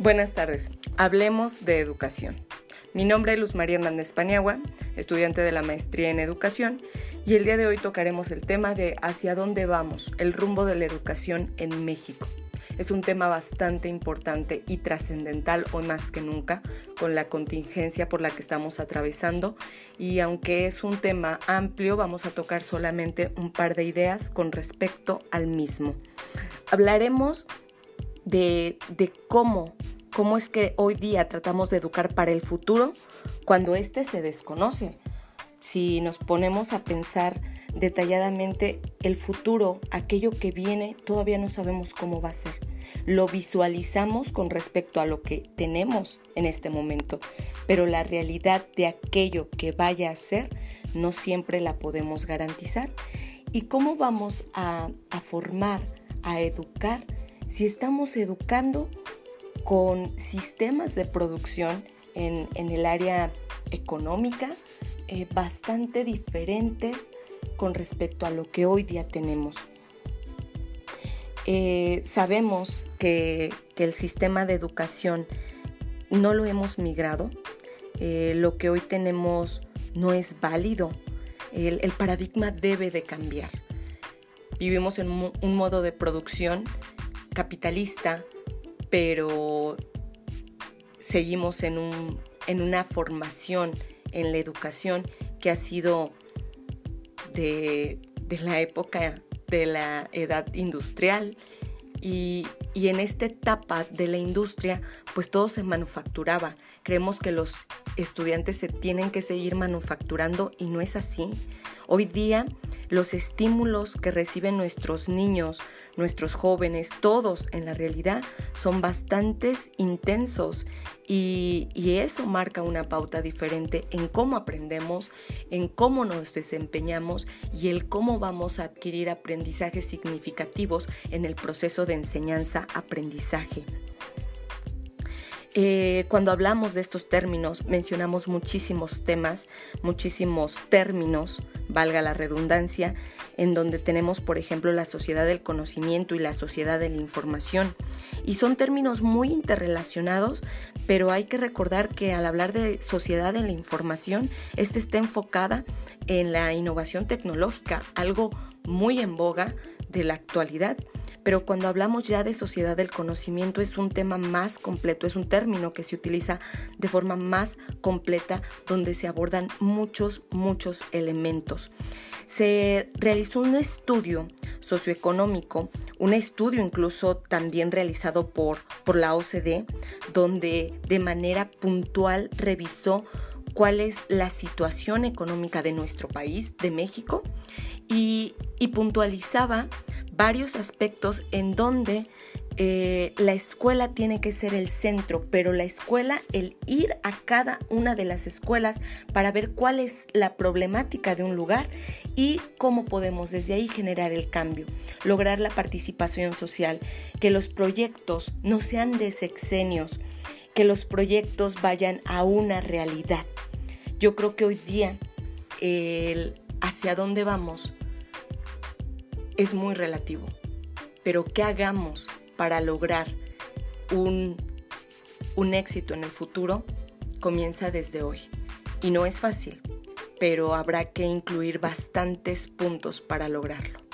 Buenas tardes. Hablemos de educación. Mi nombre es Luz María Hernández Paniagua, estudiante de la maestría en educación, y el día de hoy tocaremos el tema de hacia dónde vamos, el rumbo de la educación en México. Es un tema bastante importante y trascendental hoy más que nunca con la contingencia por la que estamos atravesando y aunque es un tema amplio vamos a tocar solamente un par de ideas con respecto al mismo. Hablaremos de, de cómo cómo es que hoy día tratamos de educar para el futuro cuando éste se desconoce. Si nos ponemos a pensar detalladamente el futuro, aquello que viene, todavía no sabemos cómo va a ser. Lo visualizamos con respecto a lo que tenemos en este momento, pero la realidad de aquello que vaya a ser no siempre la podemos garantizar. ¿Y cómo vamos a, a formar, a educar, si estamos educando con sistemas de producción en, el área económica eh, bastante diferentes con respecto a lo que hoy día tenemos. Eh, sabemos que, el sistema de educación no lo hemos migrado, eh, lo que hoy tenemos no es válido, el, el paradigma debe de cambiar. Vivimos en un modo de producción capitalista pero seguimos en, una formación en la educación que ha sido de, la época de la edad industrial y, y, en esta etapa de la industria pues todo se manufacturaba. Creemos que los estudiantes se tienen que seguir manufacturando y no es así. Hoy día los estímulos que reciben nuestros niños, nuestros jóvenes, todos en la realidad son bastante intensos y, eso marca una pauta diferente en cómo aprendemos, en cómo nos desempeñamos y el cómo vamos a adquirir aprendizajes significativos en el proceso de enseñanza-aprendizaje. Eh, cuando hablamos de estos términos, mencionamos muchísimos temas, muchísimos términos, valga la redundancia, en donde tenemos, por ejemplo, la sociedad del conocimiento y la sociedad de la información. Y son términos muy interrelacionados, pero hay que recordar que al hablar de sociedad de la información, esta está enfocada en la innovación tecnológica, algo muy en boga de la actualidad pero cuando hablamos ya de sociedad del conocimiento es un tema más completo, es un término que se utiliza de forma más completa donde se abordan muchos, muchos elementos. Se realizó un estudio socioeconómico, un estudio incluso también realizado por, por la OCDE, donde de manera puntual revisó cuál es la situación económica de nuestro país, de México, y, y puntualizaba varios aspectos en donde eh, la escuela tiene que ser el centro, pero la escuela, el ir a cada una de las escuelas para ver cuál es la problemática de un lugar y cómo podemos desde ahí generar el cambio, lograr la participación social, que los proyectos no sean de sexenios, que los proyectos vayan a una realidad. Yo creo que hoy día hacia dónde vamos es muy relativo, pero ¿qué hagamos para lograr un, un éxito en el futuro? Comienza desde hoy. Y no es fácil, pero habrá que incluir bastantes puntos para lograrlo.